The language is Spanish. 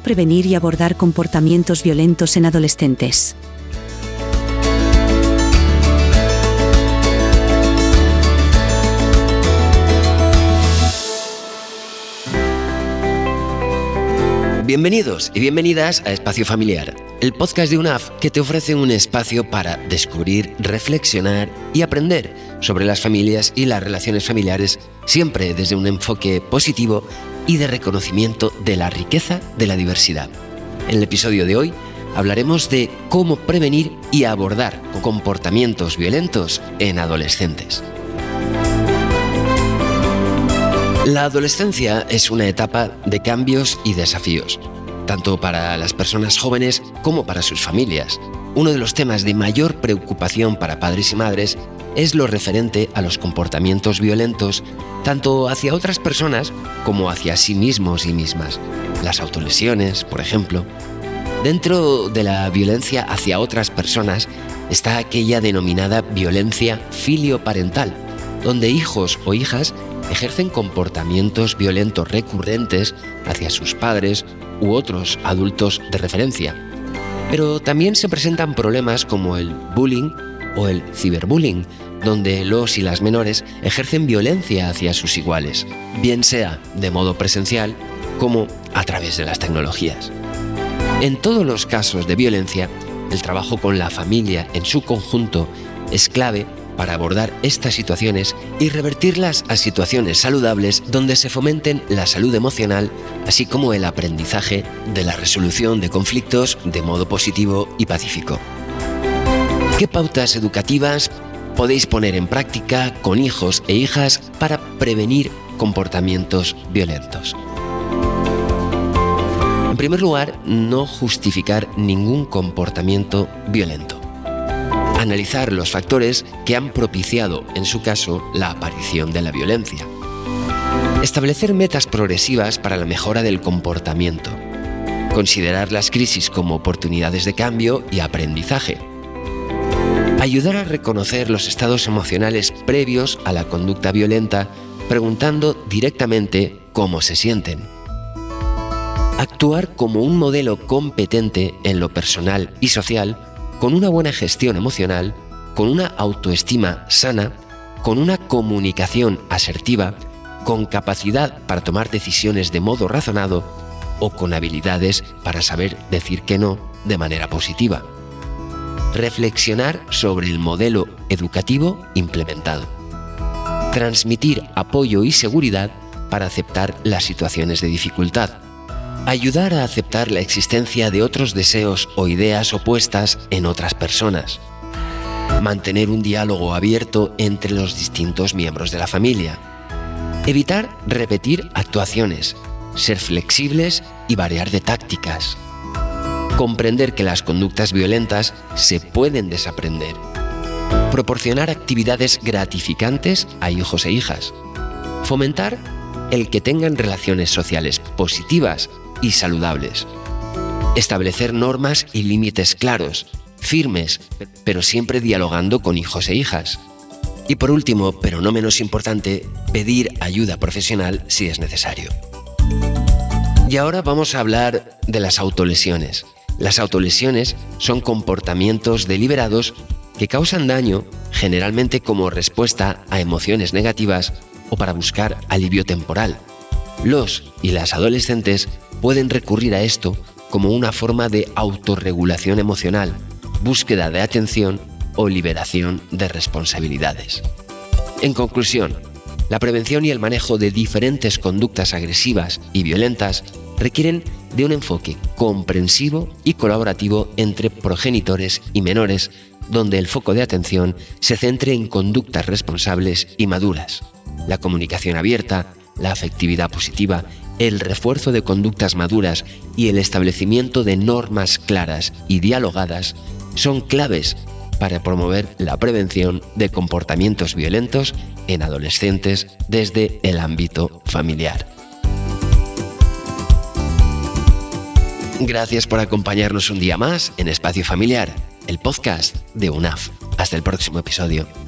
prevenir y abordar comportamientos violentos en adolescentes. Bienvenidos y bienvenidas a Espacio Familiar, el podcast de UNAF que te ofrece un espacio para descubrir, reflexionar y aprender sobre las familias y las relaciones familiares, siempre desde un enfoque positivo y de reconocimiento de la riqueza de la diversidad. En el episodio de hoy hablaremos de cómo prevenir y abordar comportamientos violentos en adolescentes. La adolescencia es una etapa de cambios y desafíos, tanto para las personas jóvenes como para sus familias. Uno de los temas de mayor preocupación para padres y madres es lo referente a los comportamientos violentos, tanto hacia otras personas como hacia sí mismos y mismas. Las autolesiones, por ejemplo. Dentro de la violencia hacia otras personas está aquella denominada violencia filioparental, donde hijos o hijas ejercen comportamientos violentos recurrentes hacia sus padres u otros adultos de referencia. Pero también se presentan problemas como el bullying o el ciberbullying, donde los y las menores ejercen violencia hacia sus iguales, bien sea de modo presencial como a través de las tecnologías. En todos los casos de violencia, el trabajo con la familia en su conjunto es clave para abordar estas situaciones y revertirlas a situaciones saludables donde se fomenten la salud emocional, así como el aprendizaje de la resolución de conflictos de modo positivo y pacífico. ¿Qué pautas educativas podéis poner en práctica con hijos e hijas para prevenir comportamientos violentos? En primer lugar, no justificar ningún comportamiento violento analizar los factores que han propiciado, en su caso, la aparición de la violencia. Establecer metas progresivas para la mejora del comportamiento. Considerar las crisis como oportunidades de cambio y aprendizaje. Ayudar a reconocer los estados emocionales previos a la conducta violenta preguntando directamente cómo se sienten. Actuar como un modelo competente en lo personal y social con una buena gestión emocional, con una autoestima sana, con una comunicación asertiva, con capacidad para tomar decisiones de modo razonado o con habilidades para saber decir que no de manera positiva. Reflexionar sobre el modelo educativo implementado. Transmitir apoyo y seguridad para aceptar las situaciones de dificultad ayudar a aceptar la existencia de otros deseos o ideas opuestas en otras personas, mantener un diálogo abierto entre los distintos miembros de la familia, evitar repetir actuaciones, ser flexibles y variar de tácticas, comprender que las conductas violentas se pueden desaprender, proporcionar actividades gratificantes a hijos e hijas, fomentar el que tengan relaciones sociales positivas y saludables. Establecer normas y límites claros, firmes, pero siempre dialogando con hijos e hijas. Y por último, pero no menos importante, pedir ayuda profesional si es necesario. Y ahora vamos a hablar de las autolesiones. Las autolesiones son comportamientos deliberados que causan daño generalmente como respuesta a emociones negativas o para buscar alivio temporal. Los y las adolescentes pueden recurrir a esto como una forma de autorregulación emocional, búsqueda de atención o liberación de responsabilidades. En conclusión, la prevención y el manejo de diferentes conductas agresivas y violentas requieren de un enfoque comprensivo y colaborativo entre progenitores y menores, donde el foco de atención se centre en conductas responsables y maduras. La comunicación abierta, la afectividad positiva el refuerzo de conductas maduras y el establecimiento de normas claras y dialogadas son claves para promover la prevención de comportamientos violentos en adolescentes desde el ámbito familiar. Gracias por acompañarnos un día más en Espacio Familiar, el podcast de UNAF. Hasta el próximo episodio.